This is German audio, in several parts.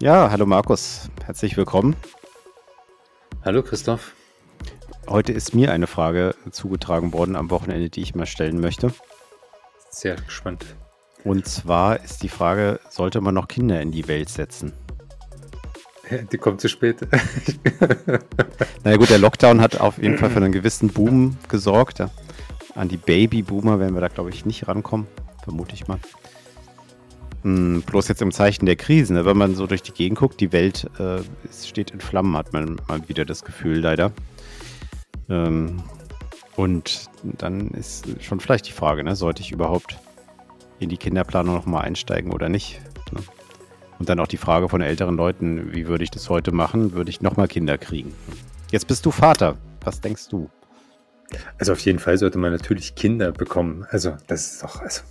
Ja, hallo Markus, herzlich willkommen. Hallo Christoph. Heute ist mir eine Frage zugetragen worden am Wochenende, die ich mal stellen möchte. Sehr gespannt. Und zwar ist die Frage, sollte man noch Kinder in die Welt setzen? Die kommt zu spät. naja gut, der Lockdown hat auf jeden Fall für einen gewissen Boom gesorgt. Ja. An die Babyboomer werden wir da, glaube ich, nicht rankommen, vermute ich mal. Hm, bloß jetzt im Zeichen der Krisen, ne? wenn man so durch die Gegend guckt, die Welt äh, steht in Flammen, hat man mal wieder das Gefühl, leider. Ähm, und dann ist schon vielleicht die Frage, ne? sollte ich überhaupt in die Kinderplanung nochmal einsteigen oder nicht? Ne? Und dann auch die Frage von älteren Leuten, wie würde ich das heute machen? Würde ich nochmal Kinder kriegen? Jetzt bist du Vater. Was denkst du? Also auf jeden Fall sollte man natürlich Kinder bekommen. Also das ist doch, also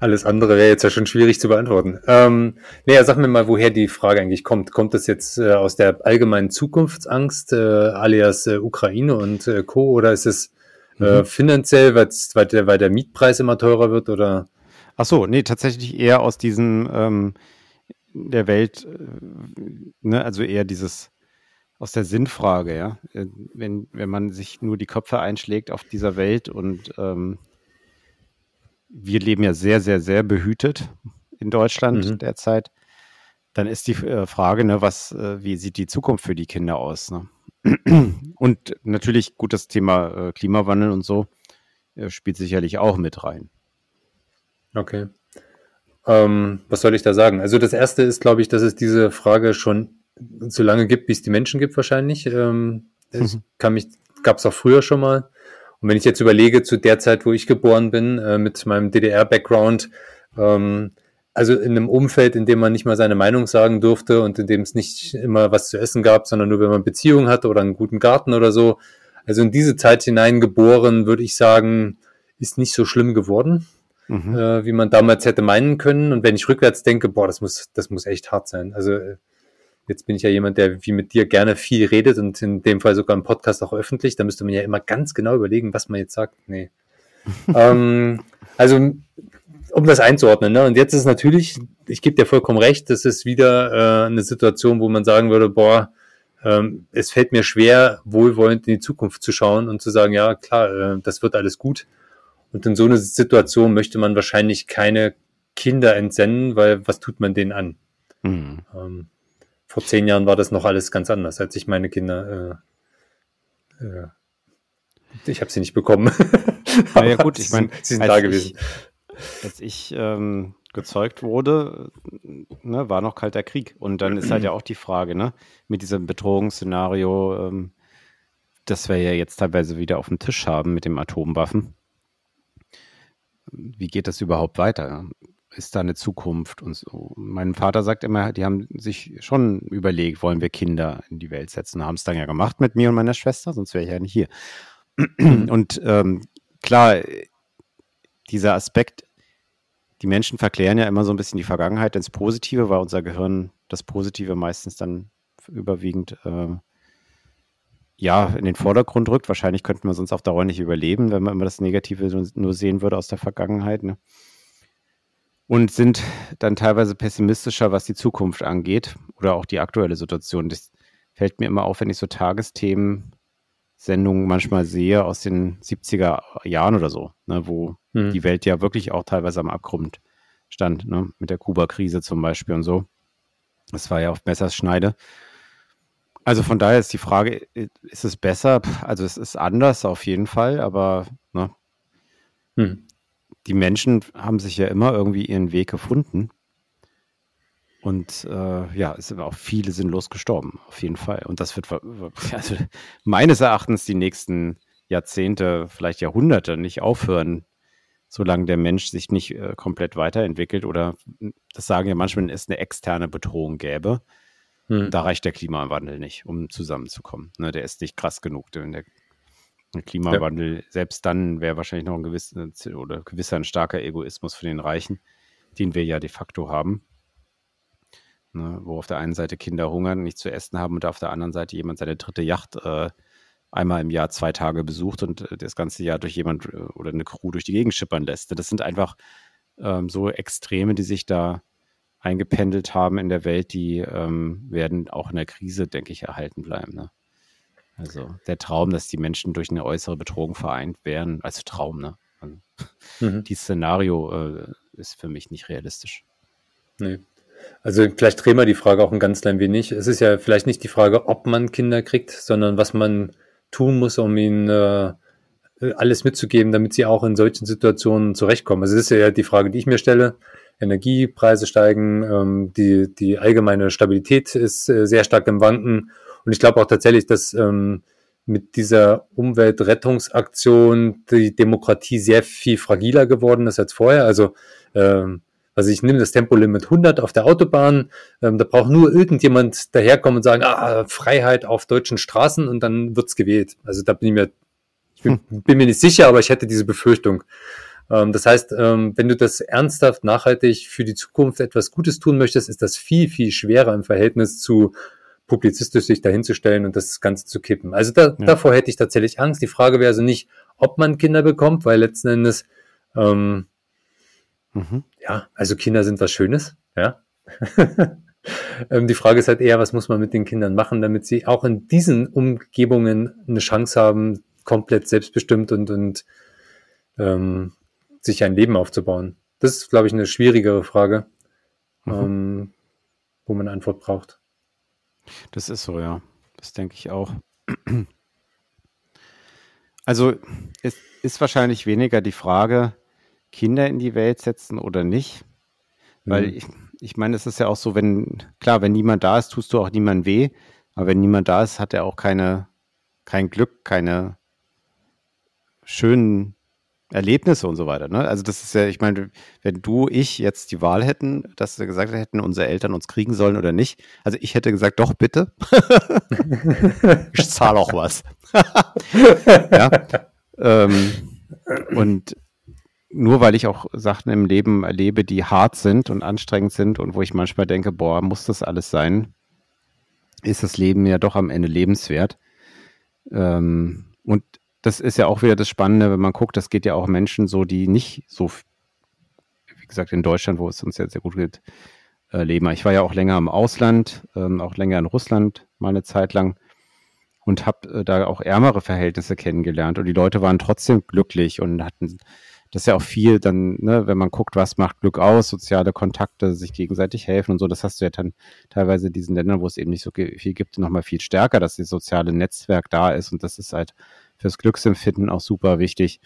alles andere wäre jetzt ja schon schwierig zu beantworten. Ähm, naja, sag mir mal, woher die Frage eigentlich kommt. Kommt das jetzt äh, aus der allgemeinen Zukunftsangst, äh, alias äh, Ukraine und äh, Co. oder ist es äh, mhm. finanziell, weil der, weil der Mietpreis immer teurer wird oder? Ach so, nee, tatsächlich eher aus diesem ähm, der Welt, äh, ne, also eher dieses aus der Sinnfrage, ja. Äh, wenn, wenn man sich nur die Köpfe einschlägt auf dieser Welt und ähm, wir leben ja sehr, sehr, sehr behütet in Deutschland mhm. derzeit, dann ist die äh, Frage, ne, was, äh, wie sieht die Zukunft für die Kinder aus? Ne? Und natürlich gut, das Thema Klimawandel und so spielt sicherlich auch mit rein. Okay. Ähm, was soll ich da sagen? Also das erste ist, glaube ich, dass es diese Frage schon so lange gibt, wie es die Menschen gibt, wahrscheinlich. Ähm, mhm. kann mich, gab es auch früher schon mal. Und wenn ich jetzt überlege, zu der Zeit, wo ich geboren bin, äh, mit meinem DDR-Background, ähm, also in einem Umfeld, in dem man nicht mal seine Meinung sagen durfte und in dem es nicht immer was zu essen gab, sondern nur wenn man Beziehungen hatte oder einen guten Garten oder so. Also in diese Zeit hinein geboren, würde ich sagen, ist nicht so schlimm geworden, mhm. äh, wie man damals hätte meinen können. Und wenn ich rückwärts denke, boah, das muss, das muss echt hart sein. Also äh, Jetzt bin ich ja jemand, der wie mit dir gerne viel redet und in dem Fall sogar im Podcast auch öffentlich. Da müsste man ja immer ganz genau überlegen, was man jetzt sagt. Nee. ähm, also, um das einzuordnen. Ne? Und jetzt ist natürlich, ich gebe dir vollkommen recht, das ist wieder äh, eine Situation, wo man sagen würde, boah, ähm, es fällt mir schwer, wohlwollend in die Zukunft zu schauen und zu sagen, ja, klar, äh, das wird alles gut. Und in so einer Situation möchte man wahrscheinlich keine Kinder entsenden, weil was tut man denen an? Mhm. Ähm, vor zehn Jahren war das noch alles ganz anders, als ich meine Kinder. Äh, äh, ich habe sie nicht bekommen. Na ja, gut, ich meine, sie sind da gewesen. Ich, als ich ähm, gezeugt wurde, ne, war noch kalter Krieg. Und dann ist halt ja auch die Frage, ne, mit diesem Bedrohungsszenario, ähm, das wir ja jetzt teilweise wieder auf dem Tisch haben mit dem Atomwaffen. Wie geht das überhaupt weiter? Ist da eine Zukunft und so. Mein Vater sagt immer, die haben sich schon überlegt, wollen wir Kinder in die Welt setzen, haben es dann ja gemacht mit mir und meiner Schwester, sonst wäre ich ja nicht hier. Und ähm, klar, dieser Aspekt, die Menschen verklären ja immer so ein bisschen die Vergangenheit ins Positive, weil unser Gehirn das Positive meistens dann überwiegend äh, ja, in den Vordergrund rückt. Wahrscheinlich könnten wir sonst auf Dauer nicht überleben, wenn man immer das Negative nur sehen würde aus der Vergangenheit. Ne? Und sind dann teilweise pessimistischer, was die Zukunft angeht oder auch die aktuelle Situation. Das fällt mir immer auf, wenn ich so Tagesthemen Sendungen manchmal sehe aus den 70er Jahren oder so, ne, wo hm. die Welt ja wirklich auch teilweise am Abgrund stand, ne, mit der Kuba-Krise zum Beispiel und so. Das war ja auf Messerschneide. Also von daher ist die Frage, ist es besser? Also es ist anders auf jeden Fall, aber ne, hm die Menschen haben sich ja immer irgendwie ihren Weg gefunden. Und äh, ja, es sind auch viele sinnlos gestorben, auf jeden Fall. Und das wird also meines Erachtens die nächsten Jahrzehnte, vielleicht Jahrhunderte nicht aufhören, solange der Mensch sich nicht äh, komplett weiterentwickelt oder das sagen ja manchmal, es eine externe Bedrohung gäbe. Hm. Da reicht der Klimawandel nicht, um zusammenzukommen. Ne, der ist nicht krass genug. Wenn der Klimawandel, ja. selbst dann wäre wahrscheinlich noch ein gewisser oder gewisser ein starker Egoismus für den Reichen, den wir ja de facto haben. Ne, wo auf der einen Seite Kinder hungern, nichts zu essen haben und auf der anderen Seite jemand seine dritte Yacht äh, einmal im Jahr zwei Tage besucht und äh, das ganze Jahr durch jemand äh, oder eine Crew durch die Gegend schippern lässt. Das sind einfach ähm, so Extreme, die sich da eingependelt haben in der Welt, die ähm, werden auch in der Krise, denke ich, erhalten bleiben. Ne? Also der Traum, dass die Menschen durch eine äußere Bedrohung vereint wären, also Traum, ne? Mhm. Dieses Szenario äh, ist für mich nicht realistisch. Nee. Also vielleicht drehen wir die Frage auch ein ganz klein wenig. Es ist ja vielleicht nicht die Frage, ob man Kinder kriegt, sondern was man tun muss, um ihnen äh, alles mitzugeben, damit sie auch in solchen Situationen zurechtkommen. Also das ist ja die Frage, die ich mir stelle. Energiepreise steigen, ähm, die, die allgemeine Stabilität ist äh, sehr stark im Wanken. Und ich glaube auch tatsächlich, dass ähm, mit dieser Umweltrettungsaktion die Demokratie sehr viel fragiler geworden ist als vorher. Also ähm, also ich nehme das Tempolimit 100 auf der Autobahn, ähm, da braucht nur irgendjemand daherkommen und sagen, ah, Freiheit auf deutschen Straßen und dann wird's gewählt. Also da bin ich mir, ich bin, hm. bin mir nicht sicher, aber ich hätte diese Befürchtung. Ähm, das heißt, ähm, wenn du das ernsthaft, nachhaltig für die Zukunft etwas Gutes tun möchtest, ist das viel, viel schwerer im Verhältnis zu publizistisch sich dahinzustellen und das Ganze zu kippen. Also da, ja. davor hätte ich tatsächlich Angst. Die Frage wäre also nicht, ob man Kinder bekommt, weil letzten Endes ähm, Mhm. Ja, also Kinder sind was Schönes, ja. Ähm, die Frage ist halt eher, was muss man mit den Kindern machen, damit sie auch in diesen Umgebungen eine Chance haben, komplett selbstbestimmt und, und ähm, sich ein Leben aufzubauen. Das ist, glaube ich, eine schwierigere Frage, mhm. ähm, wo man eine Antwort braucht. Das ist so, ja. Das denke ich auch. Also es ist wahrscheinlich weniger die Frage, Kinder in die Welt setzen oder nicht. Weil mhm. ich, ich meine, es ist ja auch so, wenn, klar, wenn niemand da ist, tust du auch niemand weh. Aber wenn niemand da ist, hat er auch keine, kein Glück, keine schönen Erlebnisse und so weiter. Ne? Also das ist ja, ich meine, wenn du, ich jetzt die Wahl hätten, dass wir gesagt hätten, unsere Eltern uns kriegen sollen oder nicht. Also ich hätte gesagt, doch bitte. ich zahle auch was. ja. Ähm, und nur weil ich auch Sachen im Leben erlebe, die hart sind und anstrengend sind und wo ich manchmal denke, boah, muss das alles sein, ist das Leben ja doch am Ende lebenswert. Ähm, und das ist ja auch wieder das Spannende, wenn man guckt, das geht ja auch Menschen so, die nicht so, wie gesagt, in Deutschland, wo es uns ja sehr gut geht, äh, leben. Ich war ja auch länger im Ausland, ähm, auch länger in Russland mal eine Zeit lang und habe äh, da auch ärmere Verhältnisse kennengelernt und die Leute waren trotzdem glücklich und hatten das ist ja auch viel dann, ne, wenn man guckt, was macht Glück aus, soziale Kontakte, sich gegenseitig helfen und so, das hast du ja dann teilweise in diesen Ländern, wo es eben nicht so viel gibt, nochmal viel stärker, dass das soziale Netzwerk da ist und das ist halt fürs Glücksempfinden auch super wichtig,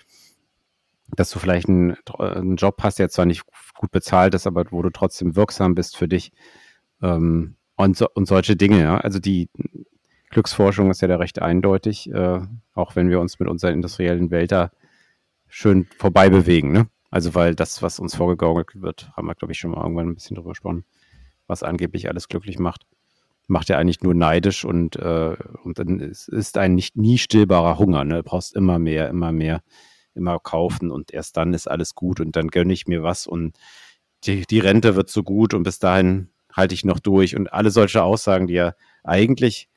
dass du vielleicht einen, einen Job hast, der zwar nicht gut bezahlt ist, aber wo du trotzdem wirksam bist für dich ähm, und, so, und solche Dinge, ja, also die Glücksforschung ist ja da recht eindeutig, äh, auch wenn wir uns mit unserer industriellen Welt da schön vorbei bewegen. Ne? Also weil das, was uns vorgegaukelt wird, haben wir, glaube ich, schon mal irgendwann ein bisschen drüber gesprochen, was angeblich alles glücklich macht, macht ja eigentlich nur neidisch und, äh, und dann ist, ist ein nicht nie stillbarer Hunger. Ne? Du brauchst immer mehr, immer mehr, immer kaufen und erst dann ist alles gut und dann gönne ich mir was und die, die Rente wird so gut und bis dahin halte ich noch durch und alle solche Aussagen, die ja eigentlich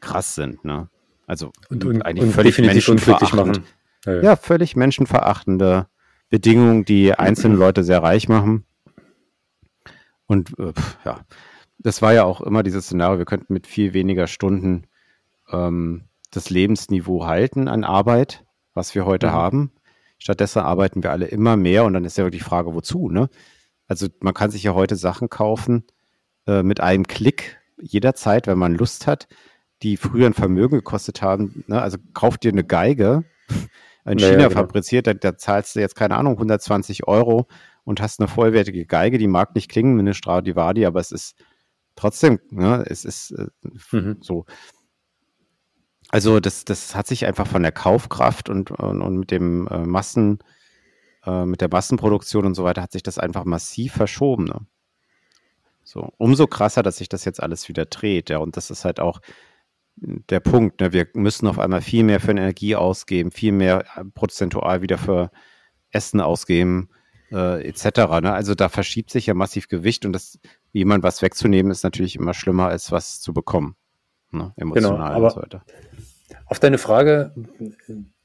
krass sind. Ne? Also und, und eigentlich und völlig unglücklich machen. Ja, ja. völlig menschenverachtende Bedingungen, die einzelne Leute sehr reich machen. Und äh, ja, das war ja auch immer dieses Szenario, wir könnten mit viel weniger Stunden ähm, das Lebensniveau halten an Arbeit, was wir heute mhm. haben. Stattdessen arbeiten wir alle immer mehr und dann ist ja wirklich die Frage, wozu, ne? Also man kann sich ja heute Sachen kaufen äh, mit einem Klick jederzeit, wenn man Lust hat, die früher ein Vermögen gekostet haben. Ne? Also kauft dir eine Geige, in China ja, genau. fabriziert, da, da, zahlst du jetzt, keine Ahnung, 120 Euro und hast eine vollwertige Geige, die mag nicht klingen wie eine Stradivari, aber es ist trotzdem, ne, es ist äh, mhm. so. Also das, das hat sich einfach von der Kaufkraft und, und, und mit dem äh, Massen, äh, mit der Massenproduktion und so weiter hat sich das einfach massiv verschoben. Ne? So, umso krasser, dass sich das jetzt alles wieder dreht, ja. Und das ist halt auch, der Punkt. Ne? Wir müssen auf einmal viel mehr für Energie ausgeben, viel mehr äh, prozentual wieder für Essen ausgeben, äh, etc. Ne? Also da verschiebt sich ja massiv Gewicht und das, jemand was wegzunehmen, ist natürlich immer schlimmer, als was zu bekommen. Ne? Emotional genau, aber, und so weiter. Auf deine Frage,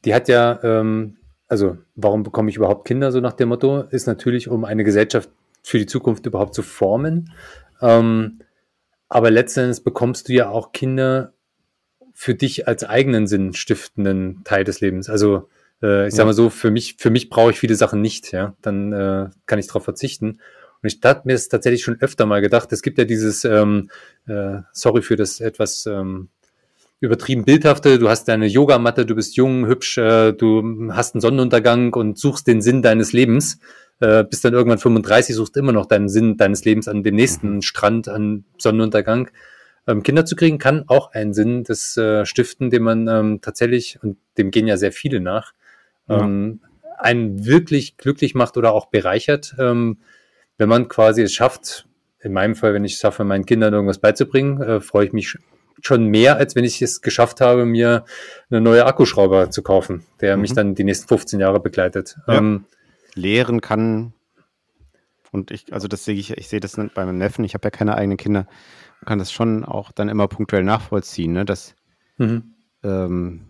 die hat ja, ähm, also warum bekomme ich überhaupt Kinder, so nach dem Motto, ist natürlich, um eine Gesellschaft für die Zukunft überhaupt zu formen. Ähm, aber letztendlich bekommst du ja auch Kinder für dich als eigenen Sinn stiftenden Teil des Lebens. Also äh, ich sag mal so, für mich, für mich brauche ich viele Sachen nicht, ja. Dann äh, kann ich darauf verzichten. Und ich habe mir es tatsächlich schon öfter mal gedacht, es gibt ja dieses, ähm, äh, sorry für das etwas ähm, übertrieben bildhafte, du hast deine Yogamatte, du bist jung, hübsch, äh, du hast einen Sonnenuntergang und suchst den Sinn deines Lebens, äh, bist dann irgendwann 35, suchst immer noch deinen Sinn deines Lebens an dem nächsten mhm. Strand, an Sonnenuntergang. Ähm, Kinder zu kriegen kann auch einen Sinn des äh, Stiften, den man ähm, tatsächlich, und dem gehen ja sehr viele nach, ähm, ja. einen wirklich glücklich macht oder auch bereichert, ähm, wenn man quasi es schafft, in meinem Fall, wenn ich es schaffe, meinen Kindern irgendwas beizubringen, äh, freue ich mich schon mehr, als wenn ich es geschafft habe, mir eine neue Akkuschrauber zu kaufen, der mhm. mich dann die nächsten 15 Jahre begleitet. Ja. Ähm, Lehren kann, und ich, also das sehe ich, ich sehe das bei meinem Neffen, ich habe ja keine eigenen Kinder, kann das schon auch dann immer punktuell nachvollziehen, ne? dass mhm. ähm,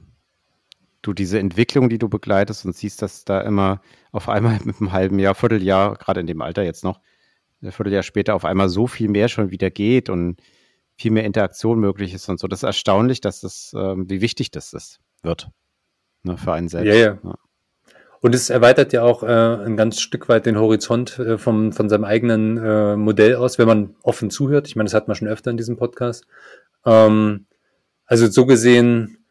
du diese Entwicklung, die du begleitest und siehst, dass da immer auf einmal mit einem halben Jahr, Vierteljahr, gerade in dem Alter jetzt noch, ein Vierteljahr später auf einmal so viel mehr schon wieder geht und viel mehr Interaktion möglich ist und so. Das ist erstaunlich, dass das, ähm, wie wichtig das ist, wird. Ne, für einen selbst. Ja, ja. ja. Und es erweitert ja auch äh, ein ganz Stück weit den Horizont äh, vom, von seinem eigenen äh, Modell aus, wenn man offen zuhört. Ich meine, das hat man schon öfter in diesem Podcast. Ähm, also so gesehen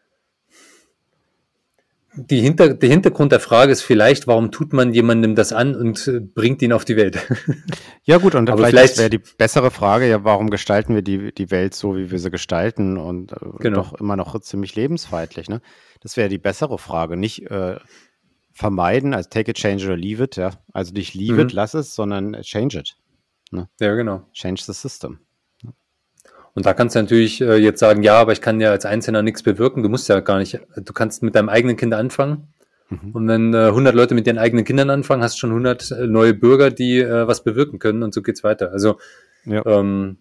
die Hinter, der Hintergrund der Frage ist vielleicht, warum tut man jemandem das an und äh, bringt ihn auf die Welt? Ja gut, und vielleicht, vielleicht wäre die bessere Frage, ja, warum gestalten wir die, die Welt so, wie wir sie gestalten und äh, genau. doch immer noch ziemlich lebensfeindlich, ne? Das wäre die bessere Frage, nicht äh, vermeiden, also take it, change it or leave it, ja. Also nicht leave mhm. it, lass es, sondern change it. Ne? Ja, genau. Change the system. Und da kannst du natürlich äh, jetzt sagen, ja, aber ich kann ja als Einzelner nichts bewirken. Du musst ja gar nicht, du kannst mit deinem eigenen Kind anfangen. Mhm. Und wenn äh, 100 Leute mit ihren eigenen Kindern anfangen, hast du schon 100 äh, neue Bürger, die äh, was bewirken können und so geht's weiter. Also, ja. ähm,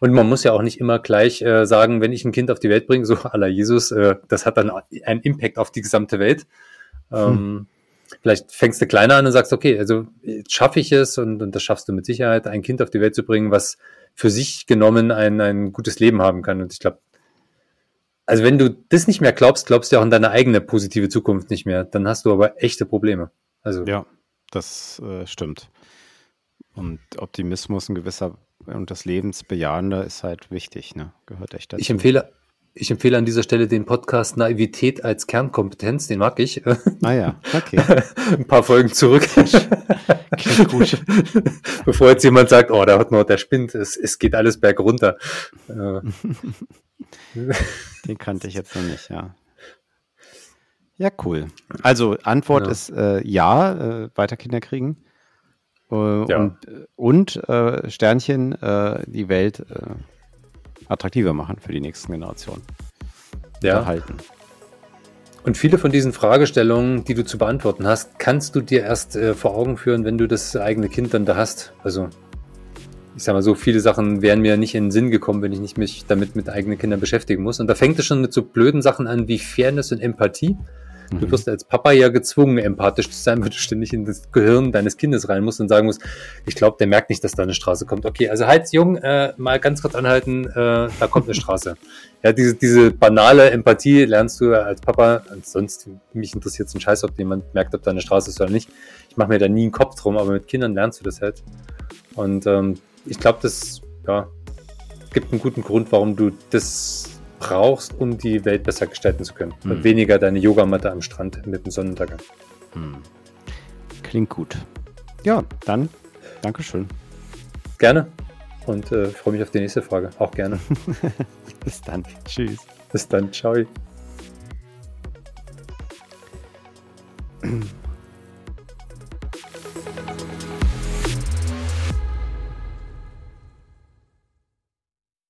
und man muss ja auch nicht immer gleich äh, sagen, wenn ich ein Kind auf die Welt bringe, so aller Jesus, äh, das hat dann einen Impact auf die gesamte Welt. Ähm, hm. Vielleicht fängst du kleiner an und sagst, okay, also schaffe ich es und, und das schaffst du mit Sicherheit, ein Kind auf die Welt zu bringen, was für sich genommen ein, ein gutes Leben haben kann. Und ich glaube, also wenn du das nicht mehr glaubst, glaubst du auch an deine eigene positive Zukunft nicht mehr. Dann hast du aber echte Probleme. Also ja, das äh, stimmt. Und Optimismus ein gewisser und das Lebensbejahende ist halt wichtig, ne? Gehört echt dazu. Ich empfehle, ich empfehle an dieser Stelle den Podcast Naivität als Kernkompetenz, den mag ich. Ah ja, okay. Ein paar Folgen zurück. Klingt gut. Bevor jetzt jemand sagt, oh, da hat noch der spinnt, es, es geht alles bergunter. Äh. den kannte ich jetzt noch nicht, ja. Ja, cool. Also Antwort ja. ist äh, ja, äh, weiter Kinder kriegen. Äh, ja. Und, und äh, Sternchen, äh, die Welt attraktiver machen für die nächsten Generationen. Ja. Erhalten. Und viele von diesen Fragestellungen, die du zu beantworten hast, kannst du dir erst äh, vor Augen führen, wenn du das eigene Kind dann da hast. Also, ich sag mal so, viele Sachen wären mir nicht in den Sinn gekommen, wenn ich nicht mich damit mit eigenen Kindern beschäftigen muss. Und da fängt es schon mit so blöden Sachen an wie Fairness und Empathie. Du wirst als Papa ja gezwungen, empathisch zu sein, weil du ständig in das Gehirn deines Kindes rein musst und sagen musst, ich glaube, der merkt nicht, dass da eine Straße kommt. Okay, also halt, Jung, äh, mal ganz kurz anhalten, äh, da kommt eine Straße. Ja, diese, diese banale Empathie lernst du als Papa. Sonst, mich interessiert es ein Scheiß, ob jemand merkt, ob da eine Straße ist oder nicht. Ich mache mir da nie einen Kopf drum, aber mit Kindern lernst du das halt. Und ähm, ich glaube, das ja, gibt einen guten Grund, warum du das brauchst, um die Welt besser gestalten zu können. Hm. Und weniger deine Yogamatte am Strand mit dem Sonnenuntergang. Hm. Klingt gut. Ja, dann Dankeschön. Gerne. Und äh, freue mich auf die nächste Frage. Auch gerne. Bis dann. Tschüss. Bis dann. Ciao.